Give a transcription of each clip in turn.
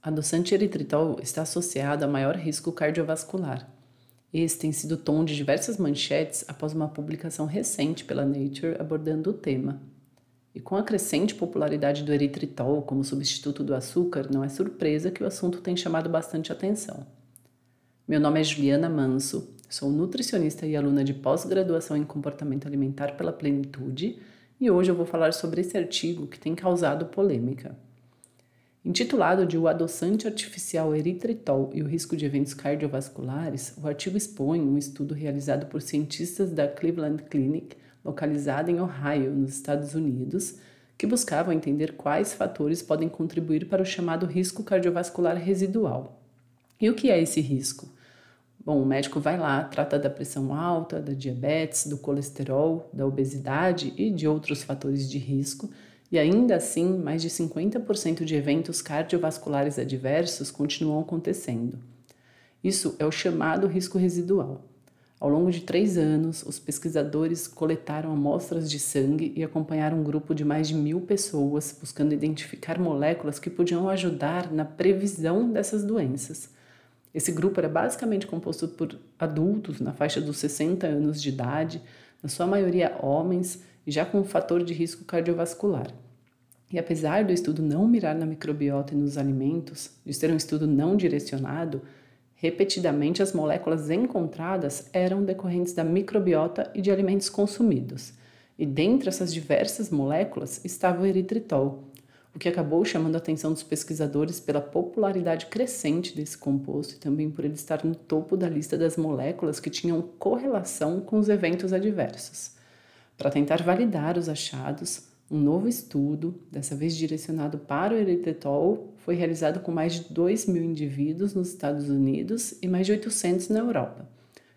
Adoçante eritritol está associado a maior risco cardiovascular. Esse tem sido tom de diversas manchetes após uma publicação recente pela Nature abordando o tema. E com a crescente popularidade do eritritol como substituto do açúcar, não é surpresa que o assunto tem chamado bastante atenção. Meu nome é Juliana Manso, sou nutricionista e aluna de pós-graduação em comportamento alimentar pela Plenitude, e hoje eu vou falar sobre esse artigo que tem causado polêmica. Intitulado de O adoçante artificial eritritol e o risco de eventos cardiovasculares, o artigo expõe um estudo realizado por cientistas da Cleveland Clinic, localizada em Ohio, nos Estados Unidos, que buscavam entender quais fatores podem contribuir para o chamado risco cardiovascular residual. E o que é esse risco? Bom, o médico vai lá, trata da pressão alta, da diabetes, do colesterol, da obesidade e de outros fatores de risco e ainda assim, mais de 50% de eventos cardiovasculares adversos continuam acontecendo. Isso é o chamado risco residual. Ao longo de três anos, os pesquisadores coletaram amostras de sangue e acompanharam um grupo de mais de mil pessoas, buscando identificar moléculas que podiam ajudar na previsão dessas doenças. Esse grupo era basicamente composto por adultos na faixa dos 60 anos de idade, na sua maioria homens, já com um fator de risco cardiovascular. E apesar do estudo não mirar na microbiota e nos alimentos, de ser um estudo não direcionado, repetidamente as moléculas encontradas eram decorrentes da microbiota e de alimentos consumidos. E dentre essas diversas moléculas estava o eritritol, o que acabou chamando a atenção dos pesquisadores pela popularidade crescente desse composto e também por ele estar no topo da lista das moléculas que tinham correlação com os eventos adversos. Para tentar validar os achados, um novo estudo, dessa vez direcionado para o eritritol, foi realizado com mais de 2 mil indivíduos nos Estados Unidos e mais de 800 na Europa,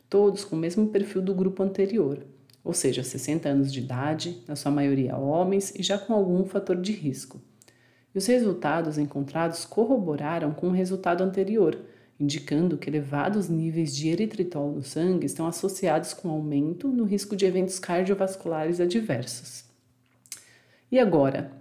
todos com o mesmo perfil do grupo anterior, ou seja, 60 anos de idade, na sua maioria homens e já com algum fator de risco. E os resultados encontrados corroboraram com o resultado anterior, indicando que elevados níveis de eritritol no sangue estão associados com aumento no risco de eventos cardiovasculares adversos. E agora?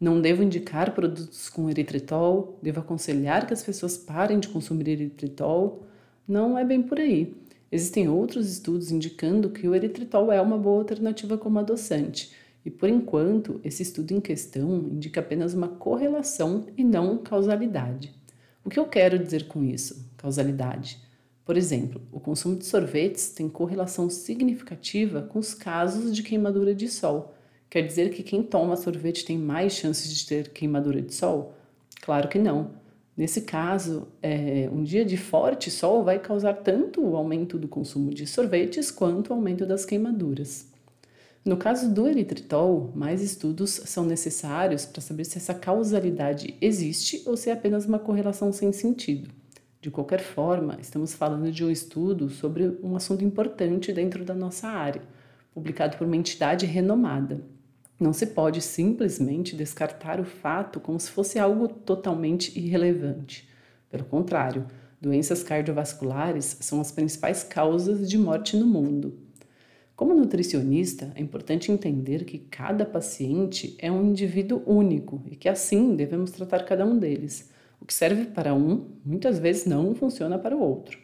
Não devo indicar produtos com eritritol? Devo aconselhar que as pessoas parem de consumir eritritol? Não é bem por aí. Existem outros estudos indicando que o eritritol é uma boa alternativa como adoçante. E por enquanto, esse estudo em questão indica apenas uma correlação e não causalidade. O que eu quero dizer com isso? Causalidade. Por exemplo, o consumo de sorvetes tem correlação significativa com os casos de queimadura de sol. Quer dizer que quem toma sorvete tem mais chances de ter queimadura de sol? Claro que não. Nesse caso, é, um dia de forte sol vai causar tanto o aumento do consumo de sorvetes quanto o aumento das queimaduras. No caso do eritritol, mais estudos são necessários para saber se essa causalidade existe ou se é apenas uma correlação sem sentido. De qualquer forma, estamos falando de um estudo sobre um assunto importante dentro da nossa área, publicado por uma entidade renomada. Não se pode simplesmente descartar o fato como se fosse algo totalmente irrelevante. Pelo contrário, doenças cardiovasculares são as principais causas de morte no mundo. Como nutricionista, é importante entender que cada paciente é um indivíduo único e que assim devemos tratar cada um deles. O que serve para um, muitas vezes não funciona para o outro.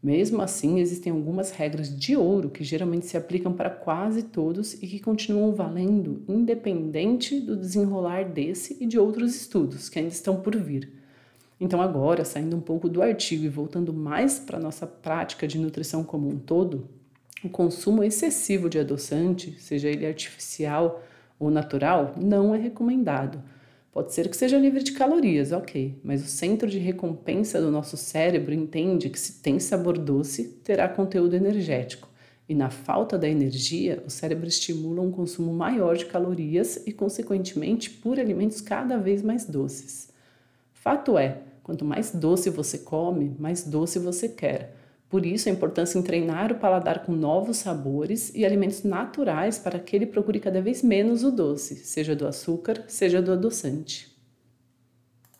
Mesmo assim, existem algumas regras de ouro que geralmente se aplicam para quase todos e que continuam valendo, independente do desenrolar desse e de outros estudos que ainda estão por vir. Então, agora, saindo um pouco do artigo e voltando mais para a nossa prática de nutrição como um todo, o consumo excessivo de adoçante, seja ele artificial ou natural, não é recomendado. Pode ser que seja livre de calorias, ok, mas o centro de recompensa do nosso cérebro entende que se tem sabor doce, terá conteúdo energético. E na falta da energia, o cérebro estimula um consumo maior de calorias e, consequentemente, por alimentos cada vez mais doces. Fato é, quanto mais doce você come, mais doce você quer. Por isso, a importância em treinar o paladar com novos sabores e alimentos naturais para que ele procure cada vez menos o doce, seja do açúcar, seja do adoçante.